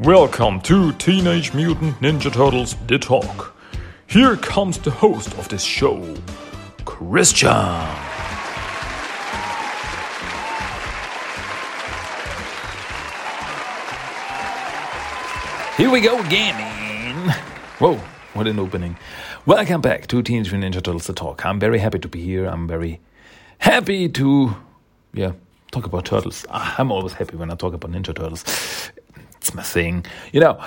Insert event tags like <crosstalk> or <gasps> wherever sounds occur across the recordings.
Welcome to Teenage Mutant Ninja Turtles The Talk. Here comes the host of this show, Christian. Here we go again. Whoa, what an opening. Welcome back to Teenage Mutant Ninja Turtles The Talk. I'm very happy to be here. I'm very happy to, yeah, talk about turtles. Ah, I'm always happy when I talk about Ninja Turtles. It's my thing. You know,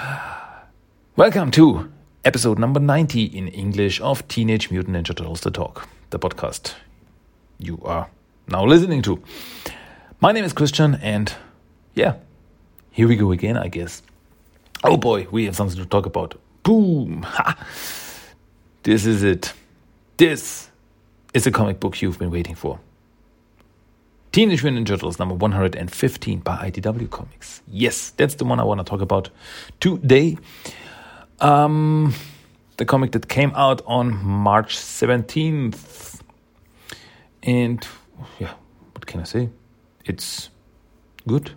welcome to episode number 90 in English of Teenage Mutant Ninja Turtles The Talk, the podcast you are now listening to. My name is Christian, and yeah, here we go again, I guess. Oh boy, we have something to talk about. Boom! Ha! This is it. This is a comic book you've been waiting for. Teenage Mutant Ninja Turtles number 115 by IDW Comics. Yes, that's the one I want to talk about today. Um, the comic that came out on March 17th. And yeah, what can I say? It's good.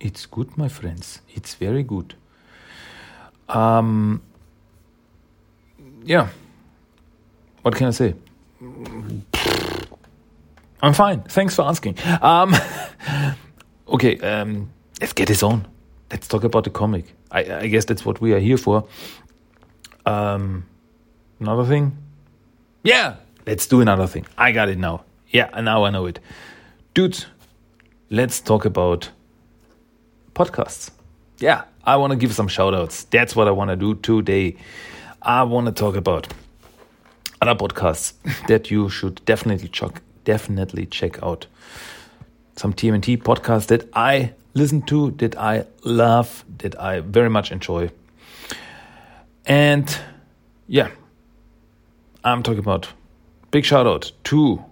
It's good, my friends. It's very good. Um, yeah. What can I say? I'm fine. Thanks for asking. Um, <laughs> okay, um, let's get this on. Let's talk about the comic. I, I guess that's what we are here for. Um, another thing? Yeah, let's do another thing. I got it now. Yeah, now I know it. Dudes, let's talk about podcasts. Yeah, I want to give some shout outs. That's what I want to do today. I want to talk about other podcasts <laughs> that you should definitely check definitely check out. Some TMNT podcasts that I listen to, that I love, that I very much enjoy. And yeah, I'm talking about big shout out to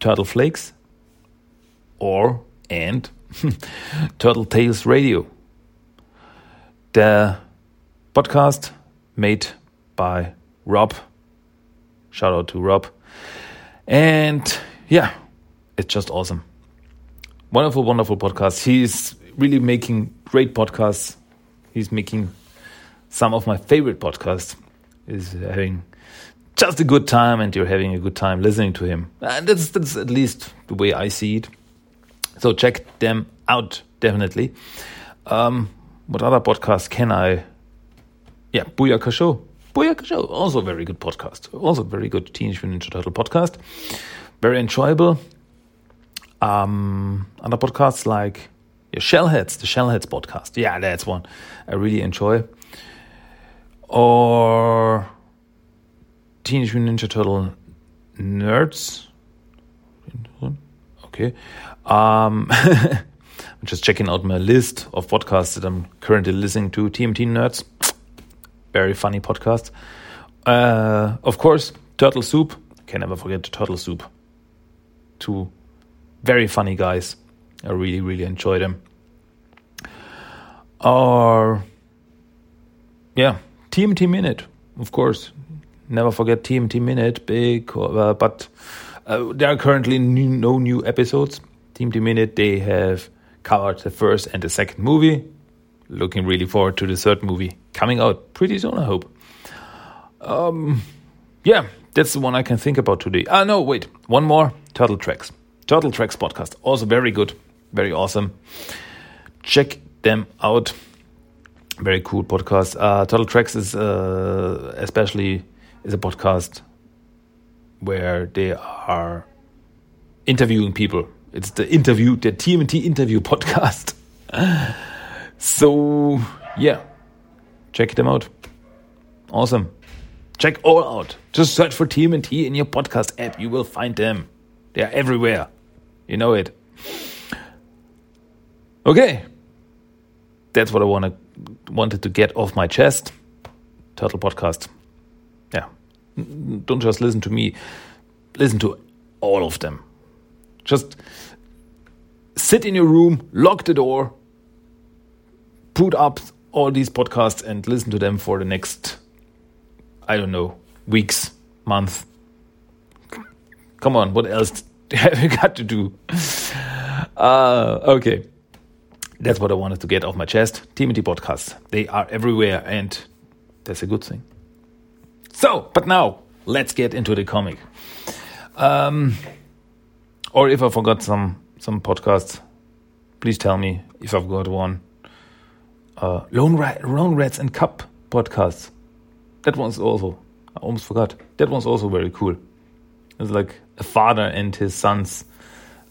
Turtle Flakes or and <laughs> Turtle Tales Radio. The podcast made by Rob. Shout out to Rob. And yeah, it's just awesome. Wonderful, wonderful podcast. He's really making great podcasts. He's making some of my favorite podcasts. Is having just a good time, and you're having a good time listening to him. And that's that's at least the way I see it. So check them out definitely. Um, what other podcasts can I? Yeah, Booyaka Show. Show, also very good podcast. Also very good Teenage Mutant Ninja Turtle podcast. Very enjoyable. Um, other podcasts like yeah, Shellheads, the Shellheads podcast. Yeah, that's one I really enjoy. Or Teenage Mutant Ninja Turtle Nerds. Okay. Um, <laughs> I'm just checking out my list of podcasts that I'm currently listening to. TMT Nerds, very funny podcast. Uh, of course, Turtle Soup. Can never forget Turtle Soup. Two very funny guys. I really, really enjoy them. Or, yeah, TMT Minute, of course. Never forget TMT Minute, big, uh, but uh, there are currently no new episodes. TMT Minute, they have covered the first and the second movie. Looking really forward to the third movie coming out pretty soon, I hope. Um, yeah, that's the one I can think about today. Ah, no, wait, one more Turtle Tracks. Turtle Tracks podcast, also very good, very awesome. Check them out. Very cool podcast. Uh, Turtle Tracks is uh, especially is a podcast where they are interviewing people. It's the interview, the TMT interview <laughs> podcast. So yeah, check them out. Awesome. Check all out. Just search for TMT in your podcast app. You will find them. They are everywhere. You know it. Okay. That's what I wanna, wanted to get off my chest. Turtle Podcast. Yeah. Don't just listen to me. Listen to all of them. Just sit in your room, lock the door, put up all these podcasts and listen to them for the next, I don't know, weeks, month. Come on, what else <laughs> have you got to do? Uh, okay. That's what I wanted to get off my chest. TMT podcasts, they are everywhere, and that's a good thing. So, but now let's get into the comic. Um, or if I forgot some some podcasts, please tell me if I've got one. Uh, Lone, Rat, Lone Rat and Cubs podcasts. That one's also I almost forgot. That one's also very cool. It's like a father and his sons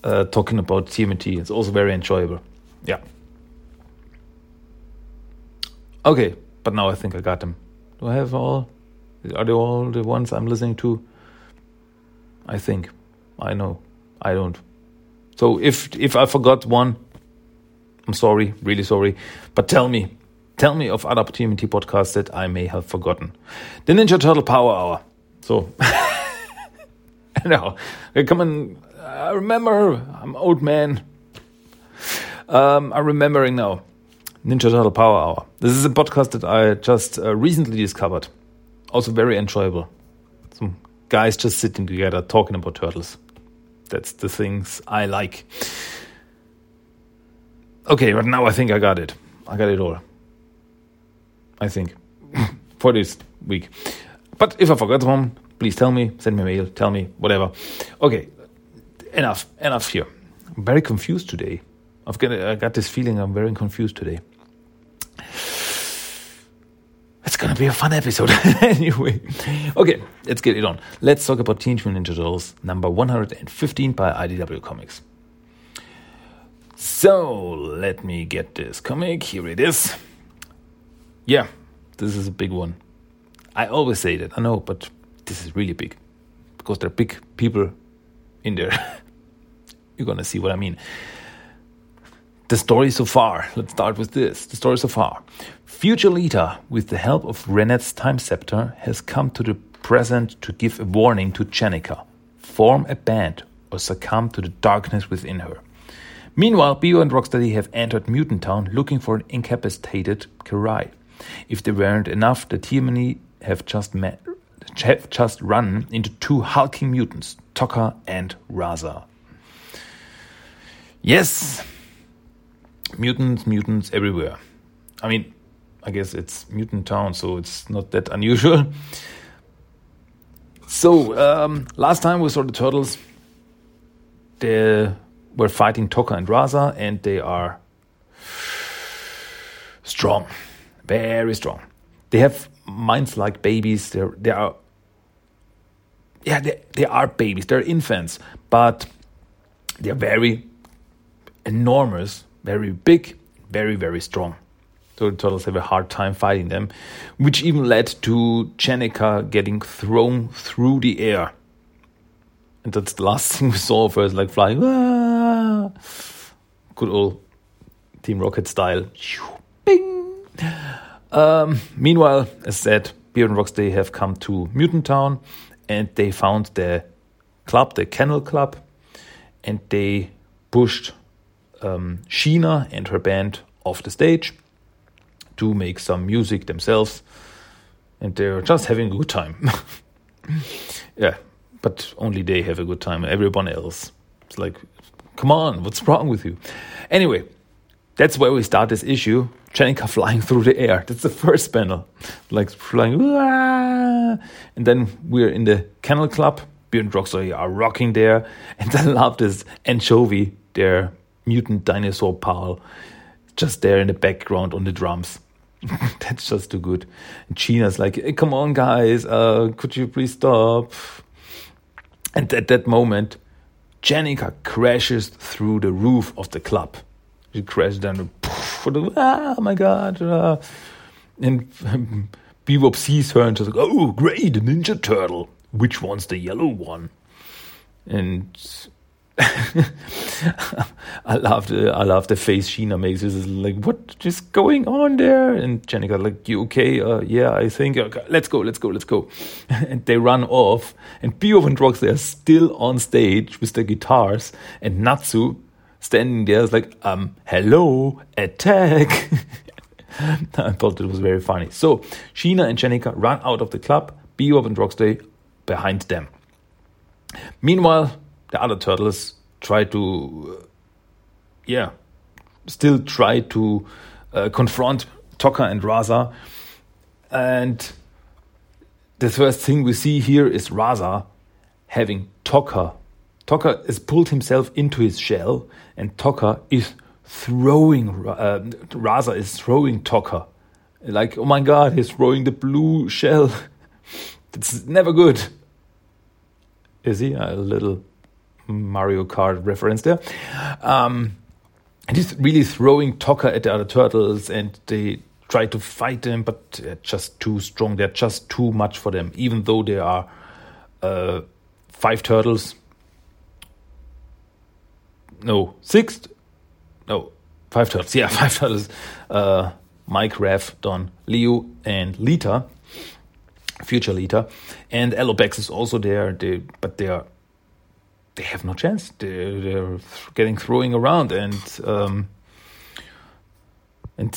uh, talking about TMT. It's also very enjoyable. Yeah. Okay, but now I think I got them. Do I have all? Are they all the ones I'm listening to? I think. I know. I don't. So if if I forgot one, I'm sorry, really sorry. But tell me, tell me of other TMT podcasts that I may have forgotten. The Ninja Turtle Power Hour. So, <laughs> now, come on. I remember. I'm old man. Um, I'm remembering now. Ninja Turtle Power Hour. This is a podcast that I just uh, recently discovered. Also very enjoyable. Some guys just sitting together talking about turtles. That's the things I like. Okay, but now I think I got it. I got it all. I think. <laughs> For this week. But if I forgot one, please tell me, send me a mail, tell me, whatever. Okay, enough, enough here. I'm very confused today. I've got, I got this feeling I'm very confused today. It's gonna be a fun episode <laughs> anyway. Okay, let's get it on. Let's talk about Teenage Mutant Ninja Turtles number 115 by IDW Comics. So let me get this comic. Here it is. Yeah, this is a big one. I always say that, I know, but this is really big because there are big people in there. <laughs> You're gonna see what I mean. The story so far. Let's start with this. The story so far. Future Lita, with the help of Renet's time scepter, has come to the present to give a warning to Jennika. Form a band or succumb to the darkness within her. Meanwhile, Bebop and Rocksteady have entered Mutant Town looking for an incapacitated Karai. If they weren't enough, the TMNT have just met, have just run into two hulking mutants, Tokka and Rahzar. Yes, mutants, mutants everywhere. I mean, I guess it's mutant town, so it's not that unusual. So um, last time we saw the turtles, they were fighting Tokka and Rahzar, and they are strong, very strong. They have minds like babies. They're they are yeah they, they are babies. They're infants, but they're very enormous, very big, very very strong. So the turtles have a hard time fighting them, which even led to Jennika getting thrown through the air. And that's the last <laughs> thing we saw of her, is like flying. Ah! Good old Team Rocket style. Bing! Um, meanwhile, as said, Beard and Rocksteady have come to Mutant Town and they found the club, the Kennel Club, and they pushed um, Sheena and her band off the stage to make some music themselves, and they're just having a good time. <laughs> yeah, but only they have a good time. Everyone else, it's like, come on, what's wrong with you? Anyway, that's where we start this issue. Jennika flying through the air. That's the first panel, like flying, and then we're in the Kennel Club. Björn Rocksteady are rocking there, and I love <laughs> this anchovy, their mutant dinosaur pal, just there in the background on the drums. <laughs> That's just too good. And Sheena's like, hey, come on, guys, uh, could you please stop? And at that moment, Jennika crashes through the roof of the club. She crashes down, and, ah, oh my god. Uh, and um, <laughs> Bebop sees her and just like, oh, great, Ninja Turtle. Which one's the yellow one? And <laughs> <laughs> I love the I love the face Sheena makes. It's like, what is going on there? And Jennika like, you okay? Uh, yeah, I think. Okay, let's go, let's go, let's go. <laughs> and they run off. And Bebop and they are still on stage with their guitars, and Natsu standing there is like, um, hello, attack. <laughs> I thought it was very funny. So Sheena and Jennika run out of the club. Bebop and Rocksteady behind them. Meanwhile, the other turtles try to, uh, yeah, still try to uh, confront Tokka and Rahzar. And the first thing we see here is Rahzar having Tokka. Tokka has pulled himself into his shell, and Tokka is throwing, uh, Rahzar is throwing Tokka. Like, oh my god, he's throwing the blue shell. <laughs> it's never good. Is he? A little Mario Kart reference there. Um, and he's really throwing Tokka at the other turtles, and they try to fight them, but they're just too strong. They're just too much for them, even though there are uh, five turtles. No, six. No, five turtles. Yeah, <laughs> five turtles. Uh, Mike, Raph, Don, Leo, and Lita, future Lita, and Alopex is also there. They, but they are they have no chance. They're, they're getting throwing around, and um, and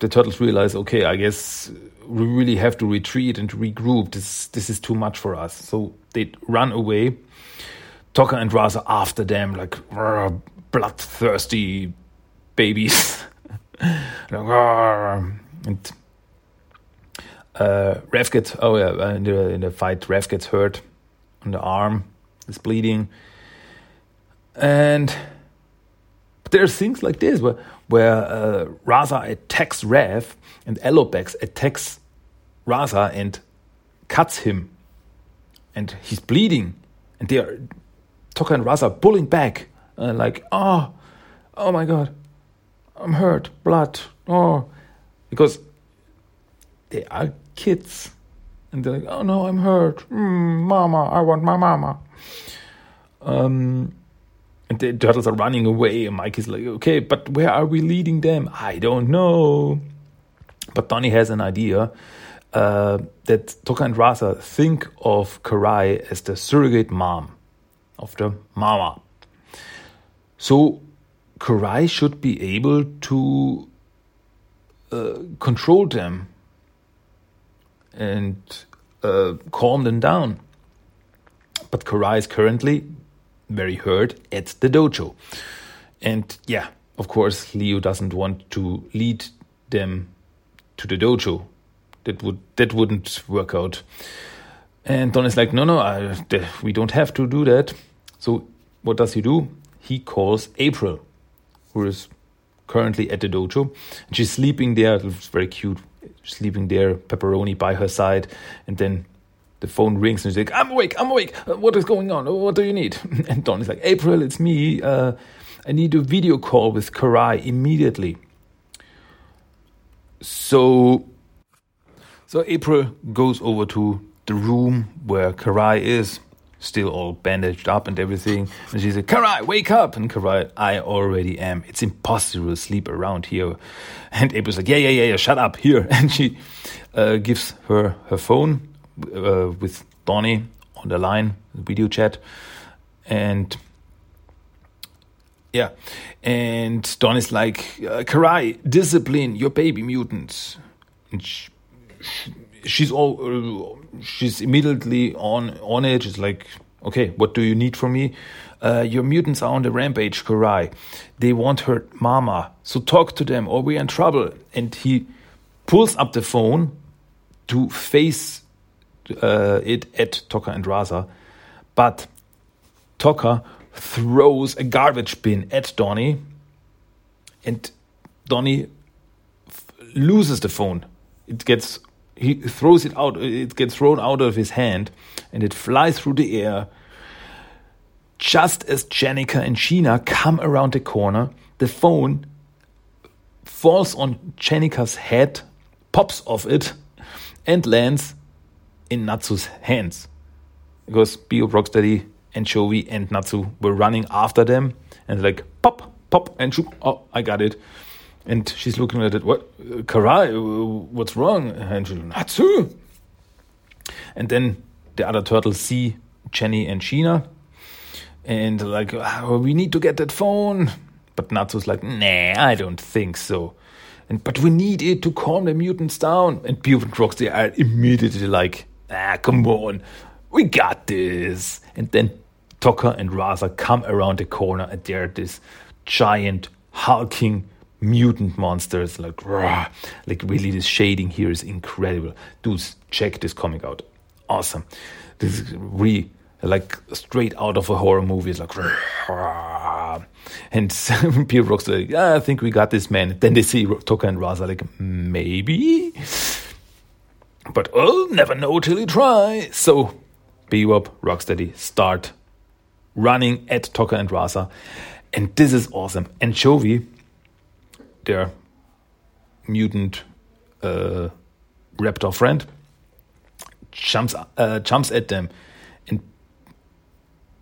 the turtles realize, okay, I guess we really have to retreat and regroup. This this is too much for us. So they run away. Tokka and Rahzar after them like bloodthirsty babies. <laughs> and uh, Raph gets oh yeah in the in the fight Raph gets hurt on the arm, is bleeding. And there's things like this where where uh, Rahzar attacks Raph and Alopex attacks Rahzar and cuts him, and he's bleeding, and they are Tokka and Rahzar pulling back, uh, like oh, oh my god, I'm hurt, blood, oh, because they are kids, and they're like oh no, I'm hurt, mm, mama, I want my mama. Um, and the turtles are running away, and Mike is like, okay, but where are we leading them? I don't know. But Donnie has an idea uh, that Tokka and Rahzar think of Karai as the surrogate mom of the mama. So Karai should be able to uh, control them and uh, calm them down. But Karai is currently very hurt at the dojo. And yeah, of course, Leo doesn't want to lead them to the dojo. That would that wouldn't work out. And Don is like, no, no, I, we don't have to do that. So what does he do? He calls April, who is currently at the dojo, and she's sleeping there. It's very cute, sleeping there, pepperoni by her side, and then the phone rings and she's like, I'm awake, I'm awake. Uh, what is going on? What do you need? <laughs> And Don is like, April, it's me. Uh, I need a video call with Karai immediately. So, so April goes over to the room where Karai is, still all bandaged up and everything. And she's like, Karai, wake up! And Karai, I already am. It's impossible to sleep around here. And April's like, yeah, yeah, yeah, yeah, shut up, here. <laughs> And she uh, gives her her phone uh, with Donnie on the line, video chat, and yeah, and Donnie's like, uh, Karai, discipline your baby mutants. And she, she's all, uh, she's immediately on on it. She's like, okay, what do you need from me? Uh, your mutants are on the rampage, Karai. They want her mama, so talk to them, or we're in trouble. And he pulls up the phone to face uh, it at Tokka and Rahzar, But Tokka throws a garbage bin at Donnie, and Donnie loses the phone. It gets he throws it out. It gets thrown out of his hand, and it flies through the air. Just as Jennika and Sheena come around the corner, the phone falls on Jennika's head, pops off it, and lands in Natsu's hands. Because Bebop Rocksteady and Chovy and Natsu were running after them and like pop, pop, and shoot. Oh, I got it. And she's looking at it. What, Karai? Uh, what's wrong? And she's Natsu. And then the other turtles see Jenny and Sheena, and like, oh, we need to get that phone. But Natsu's like, nah, I don't think so. And but we need it to calm the mutants down. And Bebop and are immediately like, ah, come on, we got this. And then Tokka and Rahzar come around the corner and they're this giant hulking mutant monsters, like rah, like really this shading here is incredible. Dudes, check this comic out. Awesome. This is really like straight out of a horror movie. It's like rah. and <laughs> Peter Brook's like, yeah, I think we got this man. Then they see Tokka and Rahzar like, maybe. But I'll never know till you try. So Bebop, Rocksteady start running at Tokka and Rahzar. And this is awesome. Anchovy, their mutant uh, raptor friend, jumps uh, jumps at them, and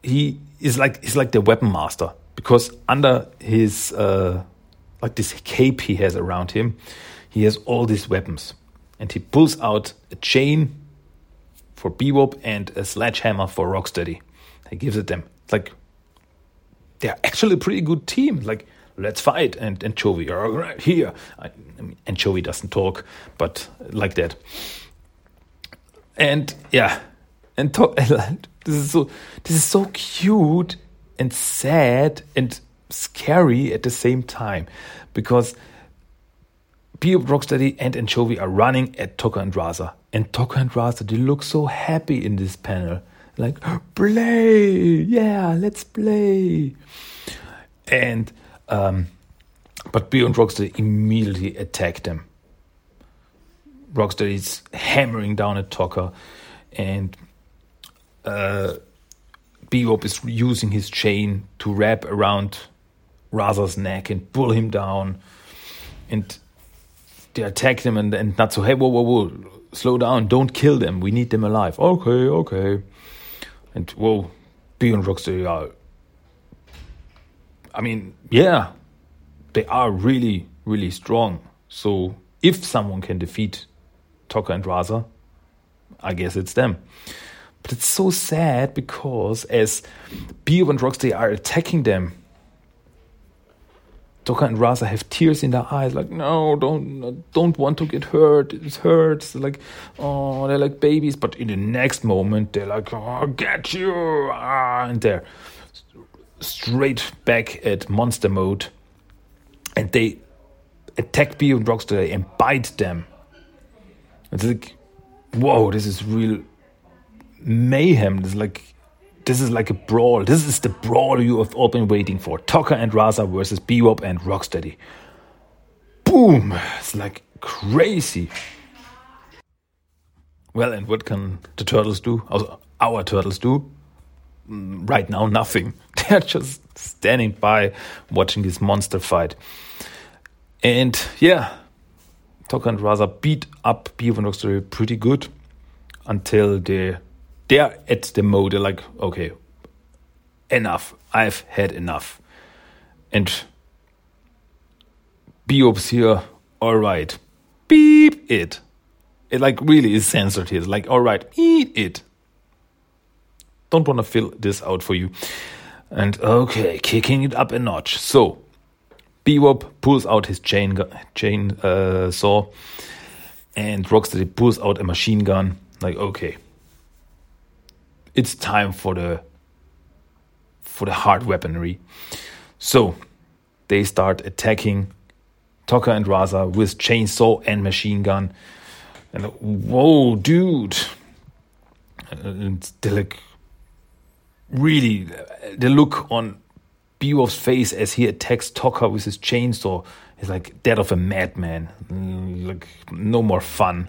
he is like he's like the weapon master because under his uh, like this cape he has around him, he has all these weapons, and he pulls out a chain for Bebop and a sledgehammer for Rocksteady. He gives it them. It's like they're actually a pretty good team. Like let's fight and anchovy right here I, I mean, anchovy doesn't talk but like that and yeah <laughs> and this is so this is so cute and sad and scary at the same time because Bebop Rocksteady and Anchovy are running at Tokka and Rahzar. And Tokka and Rahzar, they look so happy in this panel. Like, play! Yeah, let's play! And, um, but Bebop and Rocksteady immediately attack them. Rocksteady is hammering down at Tokka, and uh, Bebop is using his chain to wrap around Rahzar's neck and pull him down. And they attack them and, and not so, hey, whoa, whoa, whoa, slow down, don't kill them, we need them alive. Okay, okay. And whoa, Bebop and Rocksteady are, I mean, yeah, they are really, really strong. So if someone can defeat Tokka and Rahzar, I guess it's them. But it's so sad because as Bebop and Rocksteady are attacking them, Tokka and Rahzar have tears in their eyes, like, no, don't don't want to get hurt. It hurts. Like, oh, they're like babies. But in the next moment, they're like, oh, get you. Ah, and they're straight back at monster mode. And they attack Bebop and Rocksteady and bite them. It's like, whoa, this is real mayhem. This is like this is like a brawl. This is the brawl you have all been waiting for. Tokka and Rahzar versus Bebop and Rocksteady. Boom! It's like crazy. Well, and what can the turtles do? Also, our turtles do? Mm, right now, nothing. <laughs> They're just standing by watching this monster fight. And yeah, Tokka and Rahzar beat up Bebop and Rocksteady pretty good until they they're at the mode they're like okay enough. I've had enough. And Bebop's here all right. Beep it. It like really is censored here. It's like all right eat it. Don't want to fill this out for you. And okay kicking it up a notch. So Bebop pulls out his chain chain uh, saw and Rocksteady pulls out a machine gun. Like okay it's time for the for the hard weaponry. So they start attacking Tokka and Rahzar with chainsaw and machine gun. And whoa, dude! And they like really the look on Bebop's face as he attacks Tokka with his chainsaw is like that of a madman. Like no more fun.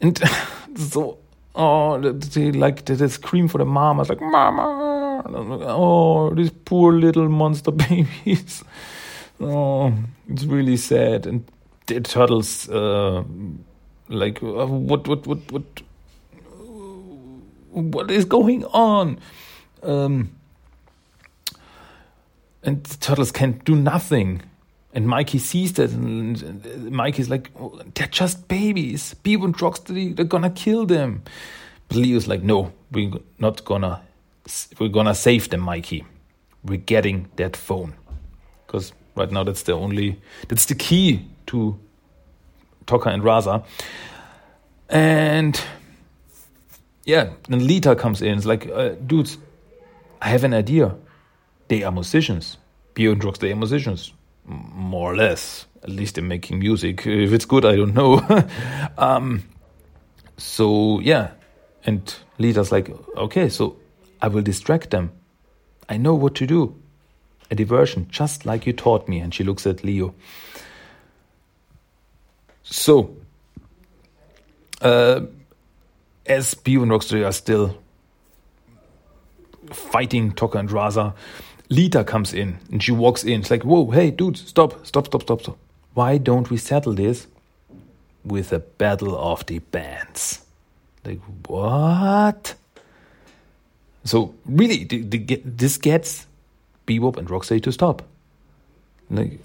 And <laughs> so oh, they like they scream for the mama. It's like mama. Oh, these poor little monster <laughs> babies. Oh, it's really sad. And the turtles, uh, like uh, what, what, what, what, what is going on? Um, and the turtles can't do nothing. And Mikey sees that, and Mikey's like, oh, "They're just babies. Bebop and Rocksteady, they're gonna kill them." But Leo's like, "No, we're not gonna. We're gonna save them, Mikey. We're getting that phone, because right now that's the only, that's the key to Tokka and Rahzar." And yeah, then Lita comes in. It's like, uh, dudes, I have an idea. They are musicians. Bebop Drugs, they are musicians more or less. At least they're making music. If it's good, I don't know. <laughs> um, so yeah, and Lita's like, okay, so I will distract them. I know what to do. A diversion, just like you taught me. And she looks at Leo. So, uh, as Bebop and Rocksteady are still fighting Tokka and Rahzar, Lita comes in and she walks in. It's like, whoa, hey, dudes, stop, stop, stop, stop, stop. Why don't we settle this with a battle of the bands? Like, what? So, really, the, the, this gets Bebop and Rocksteady to stop. Like,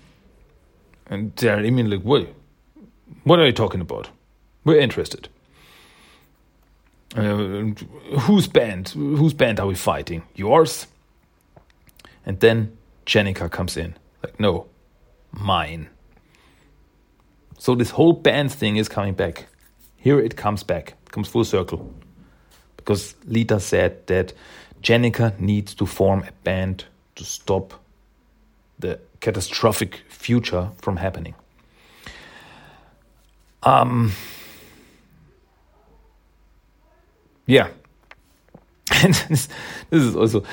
and they're, I mean, like, what? What are you talking about? We're interested. Uh, whose band? Whose band are we fighting? Yours? And then Jennika comes in. Like, no, mine. So this whole band thing is coming back. Here it comes back. It comes full circle. Because Lita said that Jennika needs to form a band to stop the catastrophic future from happening. Um, yeah. <laughs> And this, this is also,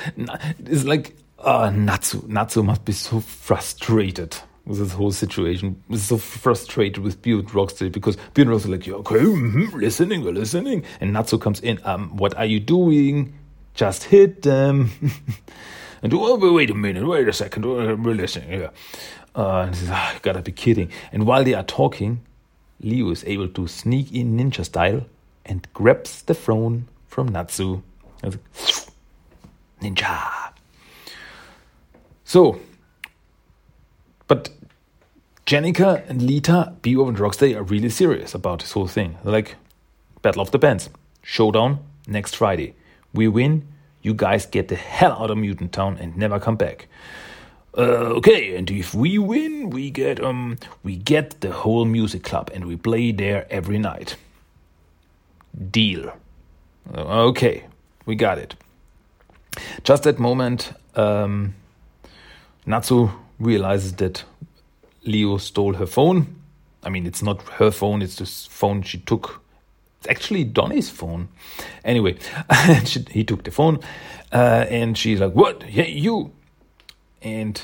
it's like, uh, Natsu. Natsu must be so frustrated with this whole situation. So frustrated with Bebop and Rocksteady because Bebop and Rocksteady like, yeah, okay, mm-hmm, listening, listening. And Natsu comes in, um, what are you doing? Just hit them. <laughs> and oh, wait a minute, wait a second, we're listening. Yeah. Uh, and says, oh, gotta be kidding. And while they are talking, Leo is able to sneak in ninja style and grabs the throne from Natsu. Ninja. So, but Jennika and Lita, Bebop and Rocksteady are really serious about this whole thing. They're like, Battle of the Bands, showdown next Friday. We win, you guys get the hell out of Mutant Town and never come back. Uh, okay, and if we win, we get um we get the whole music club and we play there every night. Deal. Uh, okay, we got it. Just that moment, um, Natsu realizes that Leo stole her phone. I mean, it's not her phone; it's the phone she took. It's actually Donnie's phone. Anyway, <laughs> she, he took the phone, uh, and she's like, "What? Hey, you!" and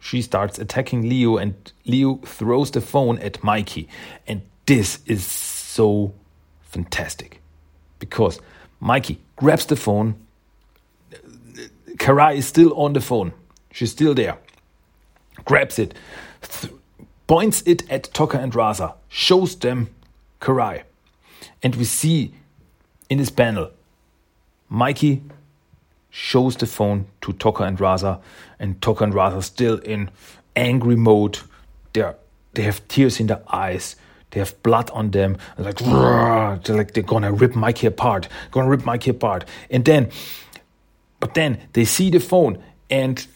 she starts attacking Leo, and Leo throws the phone at Mikey. And this is so fantastic because Mikey grabs the phone. Karai is still on the phone. She's still there. Grabs it, th- points it at Tokka and Rahzar, shows them Karai. And we see in this panel Mikey shows the phone to Tokka and Rahzar, and Tokka and Rahzar still in angry mode. They're, they have tears in their eyes. They have blood on them. Like, they're like they're gonna rip Mikey apart. Gonna rip Mikey apart. And then, but then they see the phone, and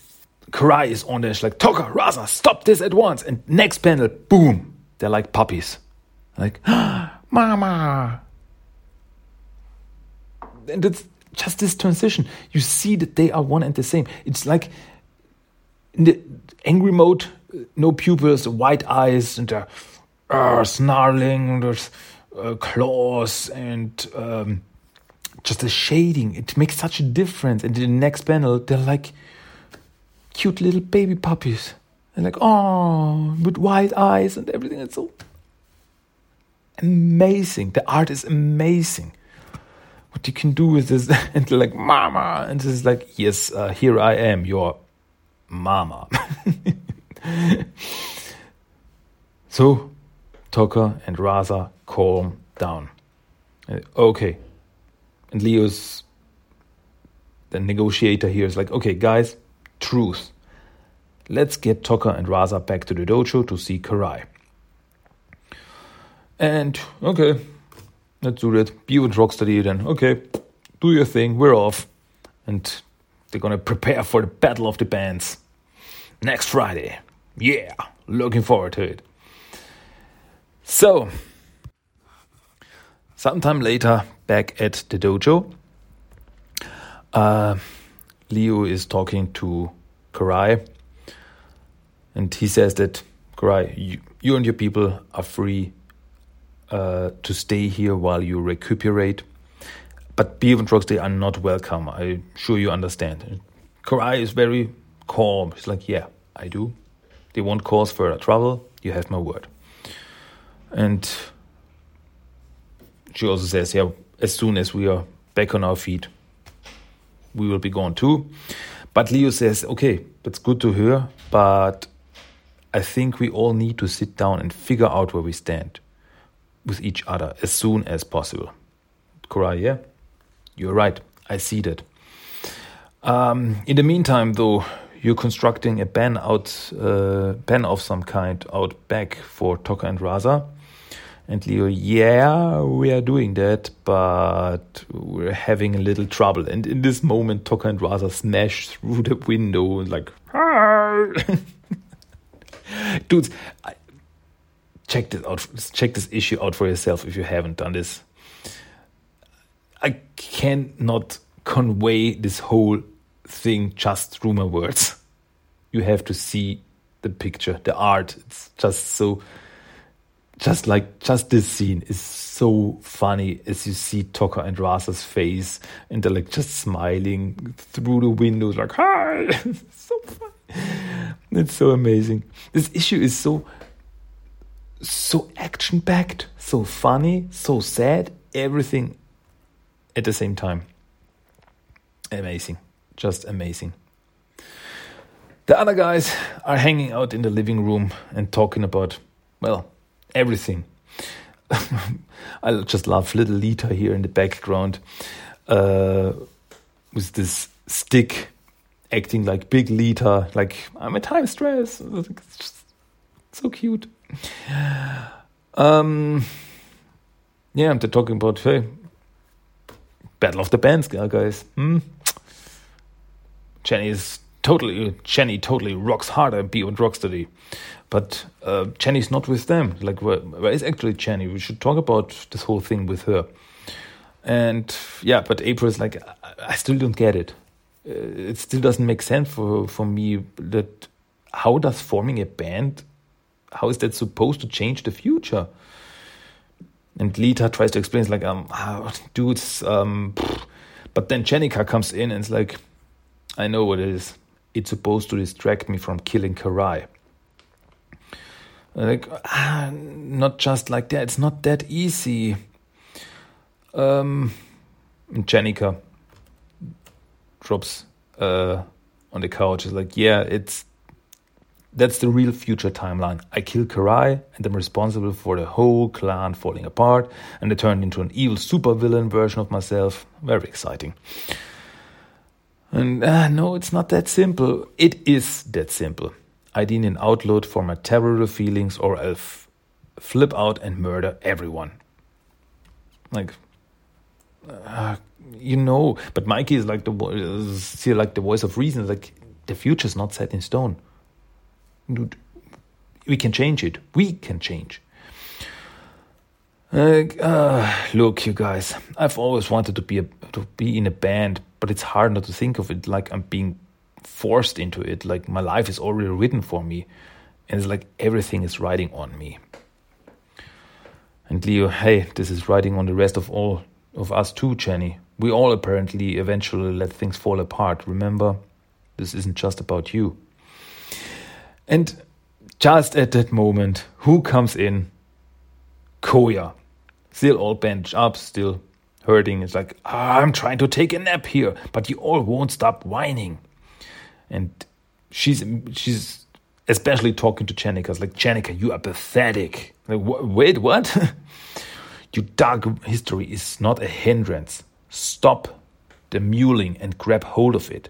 Is on. She's like, Tokka, Rahzar, stop this at once. And next panel, boom, they're like puppies. Like, <gasps> Mama. And it's just this transition. You see that they are one and the same. It's like in the angry mode, no pupils, white eyes, and they're uh, snarling, there's uh, claws, and um, just the shading. It makes such a difference. And in the next panel, they're like cute little baby puppies. And like, oh, with wide eyes and everything. It's so amazing. The art is amazing what you can do with this <laughs> and like mama and this is like yes uh, here i am your mama <laughs> so Tokka and Rahzar calm down uh, okay and leo's the negotiator here is like okay guys truth let's get Tokka and Rahzar back to the dojo to see karai and okay let's do that. Be with Rocksteady then. Okay, do your thing. We're off. And they're gonna prepare for the Battle of the Bands next Friday. Yeah, looking forward to it. So, sometime later, back at the dojo, uh, Leo is talking to Karai. And he says that, Karai, you, you and your people are free uh, to stay here while you recuperate. But Beaver and they are not welcome. I'm sure you understand. Karai is very calm. He's like, yeah, I do. They won't cause further trouble. You have my word. And she also says, yeah, as soon as we are back on our feet, we will be gone too. But Leo says, okay, that's good to hear, but I think we all need to sit down and figure out where we stand with each other as soon as possible. Karai, yeah, you're right. I see that. Um, in the meantime, though, you're constructing a ban out, uh, ban of some kind out back for Tokka and Rahzar. And Leo, yeah, we are doing that, but we're having a little trouble. And in this moment, Tokka and Rahzar smash through the window and like, <laughs> dudes, I, check this out. Check this issue out for yourself if you haven't done this. I cannot convey this whole thing just through my words. You have to see the picture, the art. It's just so just like just this scene is so funny as you see Tokka and Rahzar's face and they're like just smiling through the windows like hi! <laughs> So funny. It's so amazing. This issue is so so action packed so funny so sad everything at the same time. Amazing. Just amazing. The other guys are hanging out in the living room and talking about well everything. <laughs> I just love little Lita here in the background uh, with this stick acting like big Lita, like I'm a time stress. <laughs> It's just so cute. Um, yeah, they're talking about hey, Battle of the Bands, guys. Hmm? Jenny is totally Jenny totally rocks harder beyond Rocksteady. But uh, Jenny's not with them. Like, where, where is actually Jenny? We should talk about this whole thing with her. And yeah, but April is like, I, I still don't get it. Uh, it still doesn't make sense for, for me that how does forming a band, how is that supposed to change the future? And Lita tries to explain, it's like, um, oh, dudes, um, but then Jennika comes in and it's like, I know what it is. It's supposed to distract me from killing Karai. Like, ah, not just like that. It's not that easy. Um, Jennika drops uh, on the couch. Is like, yeah, it's that's the real future timeline. I kill Karai and I'm responsible for the whole clan falling apart, and I turned into an evil supervillain version of myself. Very exciting. And uh, no, it's not that simple. It is that simple. I need an outlet for my terrible feelings or I'll flip out and murder everyone. Like, uh, you know, but Mikey is like the is like the voice of reason. Like the future is not set in stone. Dude, we can change it. We can change. Like, uh, look, you guys, I've always wanted to be a, to be in a band, but it's hard not to think of it like I'm being forced into it. Like my life is already written for me, and it's like everything is riding on me. And Leo, hey, this is riding on the rest of all of us too, Jenny. We all apparently eventually let things fall apart. Remember, this isn't just about you. And just at that moment, who comes in? Karai. Still all bent up, still hurting. It's like, ah, I'm trying to take a nap here, but you all won't stop whining and she's she's especially talking to. It's like Jennika, you are pathetic. Like, wait, what? <laughs> Your dark history is not a hindrance. Stop the mewling and grab hold of it.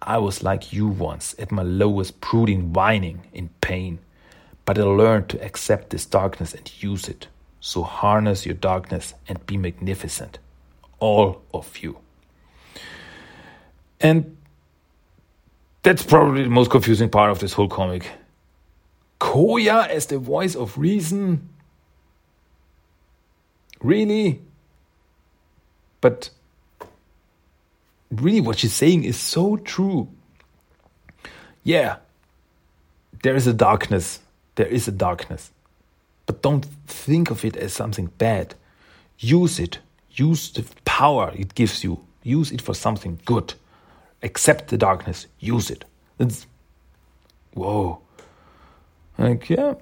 I was like you once, at my lowest, brooding, whining in pain. But I learned to accept this darkness and use it. So harness your darkness and be magnificent. All of you. And that's probably the most confusing part of this whole comic. Karai as the voice of reason? Really? But really, what she's saying is so true. Yeah, there is a darkness. There is a darkness. But don't think of it as something bad. Use it. Use the power it gives you. Use it for something good. Accept the darkness. Use it. It's, whoa. Like, yeah,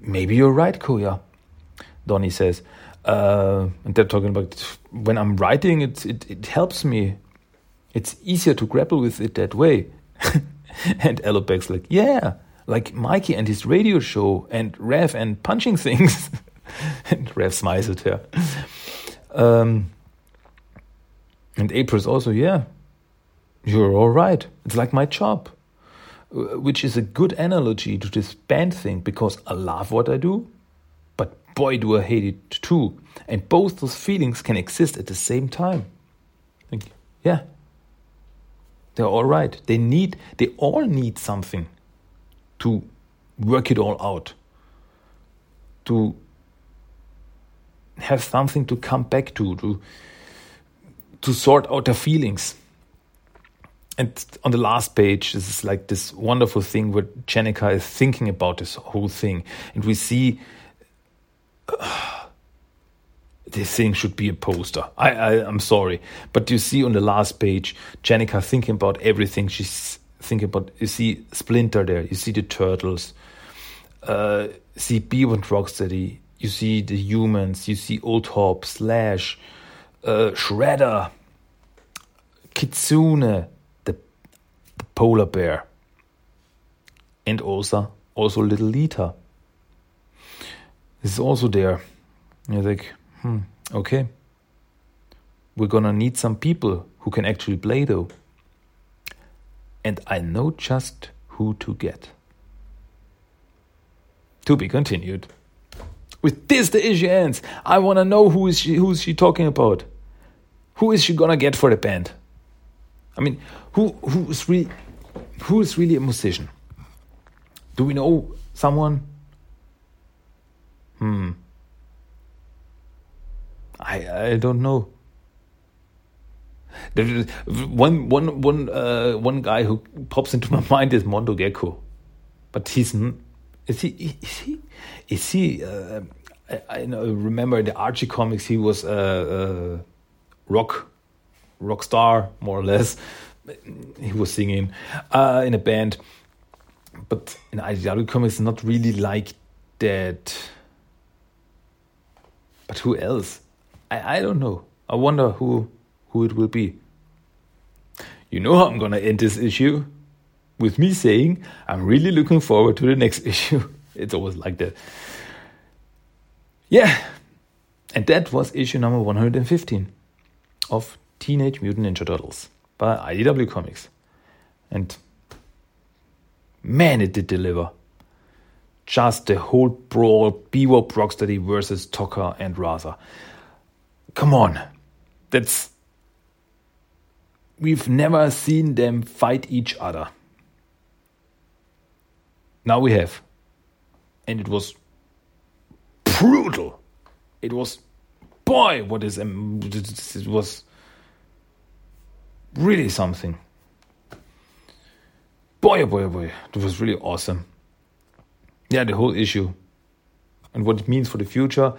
maybe you're right, Kuya. Donnie says. Uh, and they're talking about when I'm writing, it, it, it helps me. It's easier to grapple with it that way. <laughs> and Alopex like, yeah, like Mikey and his radio show and Rev and punching things. <laughs> and Rev smiles at her. Um, and April's also, yeah, you're all right. It's like my job, uh, which is a good analogy to this band thing because I love what I do, but boy, do I hate it too. And both those feelings can exist at the same time. Like, yeah, they're all right. They need, they all need something to work it all out, to have something to come back to, to to sort out their feelings. And on the last page, this is like this wonderful thing where Jennika is thinking about this whole thing, and we see. Uh, this thing should be a poster. I, I am sorry, but you see on the last page, Jennika thinking about everything. She's thinking about. You see Splinter there. You see the turtles. Uh, see Bebop and Rocksteady. You see the humans. You see Old Hob, Slash, uh, Shredder, Kitsune, polar bear, and also also little Lita. This is also there. You're like, hmm, okay. We're gonna need some people who can actually play though. And I know just who to get. To be continued. With this, the issue ends. I want to know who is she, who is she talking about? Who is she gonna get for the band? I mean, who who is really who is really a musician? Do we know someone? Hmm. I I don't know. One one one uh, one guy who pops into <laughs> my mind is Mondo Gecko, but he's is he is he is he? Uh, I, I remember the Archie comics. He was a, a rock rock star more or less. He was singing uh, in a band, but in IDW comics, not really like that. But who else? I, I don't know. I wonder who who it will be. You know how I'm gonna end this issue? With me saying I'm really looking forward to the next <laughs> issue. It's always like that. Yeah. And that was issue number 115 of Teenage Mutant Ninja Turtles by IDW Comics. And man, it did deliver. Just the whole brawl, Bebop Rocksteady versus Tokka and Rahzar. Come on. That's. We've never seen them fight each other. Now we have. And it was brutal. It was. Boy, what is. Um, it was really something. Boy, oh boy, oh boy, that was really awesome. Yeah, the whole issue and what it means for the future.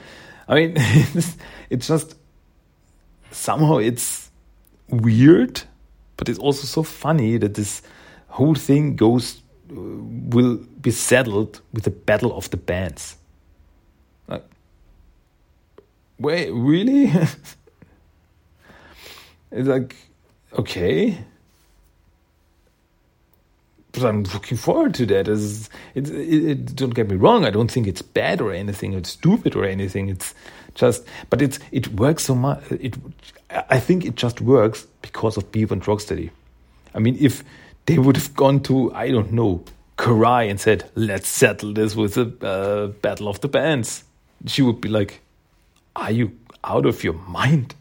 I mean, <laughs> it's just somehow it's weird, but it's also so funny that this whole thing goes uh, will be settled with the battle of the bands. Like, wait, really? <laughs> it's like okay. But I'm looking forward to that. It's, it, it, it, don't get me wrong. I don't think it's bad or anything. It's stupid or anything. It's just, but it's it works so much. It, I think it just works because of Bebop and Rocksteady. I mean, if they would have gone to I don't know Karai and said, "Let's settle this with a uh, battle of the bands," she would be like, "Are you out of your mind?"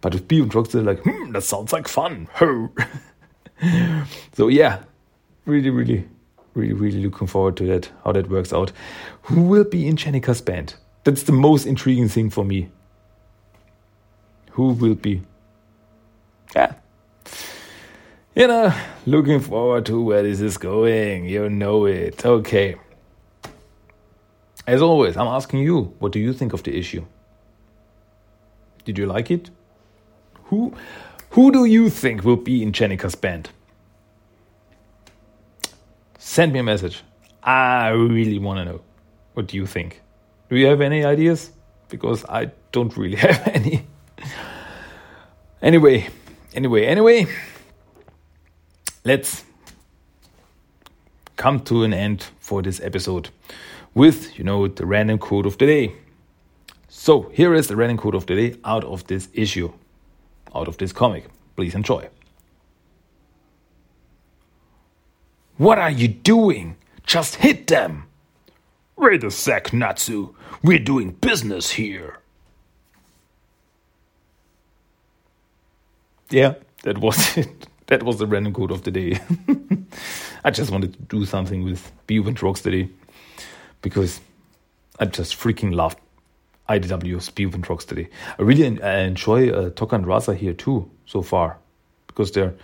But with B and Drugs, they're like, hmm, that sounds like fun. <laughs> so yeah, really, really, really, really looking forward to that, how that works out. Who will be in Jennika's band? That's the most intriguing thing for me. Who will be? Yeah. You know, looking forward to where this is going. You know it. Okay. As always, I'm asking you, what do you think of the issue? Did you like it? Who who do you think will be in Jennika's band? Send me a message. I really want to know. What do you think? Do you have any ideas? Because I don't really <laughs> have any. anyway, anyway, anyway, let's come to an end for this episode with, you know, the random quote of the day. So, here is the random quote of the day out of this issue, out of this comic. Please enjoy. What are you doing? Just hit them! Wait a sec, Natsu. We're doing business here. Yeah, that was <laughs> it. That was the random quote of the day. <laughs> I just wanted to do something with Beowulf Rocksteady because I just freaking loved IDW's Beowulf today. I really uh, enjoy uh, and Rahzar here too so far because they're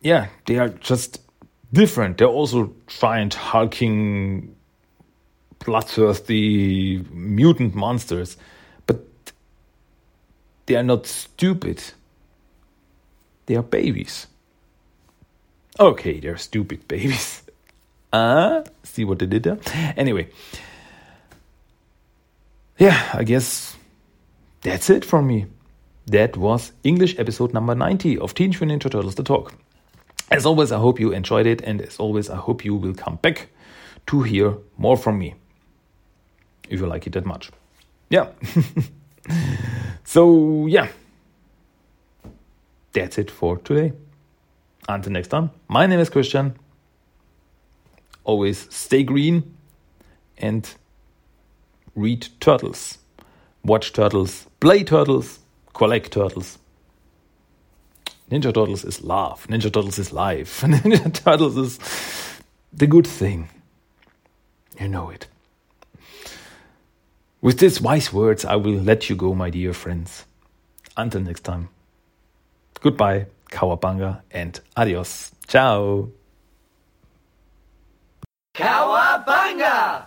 yeah they are just different. They're also giant hulking bloodthirsty mutant monsters, but they are not stupid. They are babies. Okay, they're stupid babies. Uh, <laughs> see what they did there? Anyway. Yeah, I guess that's it from me. That was English episode number 90 of Teenage Ninja Turtles The Talk. As always, I hope you enjoyed it, and as always, I hope you will come back to hear more from me if you like it that much. Yeah. <laughs> so, yeah. That's it for today. Until next time, my name is Christian. Always stay green and read turtles. Watch turtles, play turtles, collect turtles. Ninja Turtles is love. Ninja Turtles is life. <laughs> Ninja Turtles is the good thing. You know it. With these wise words, I will let you go, my dear friends. Until next time. Goodbye, Cowabunga, and adios. Ciao. Cowabunga!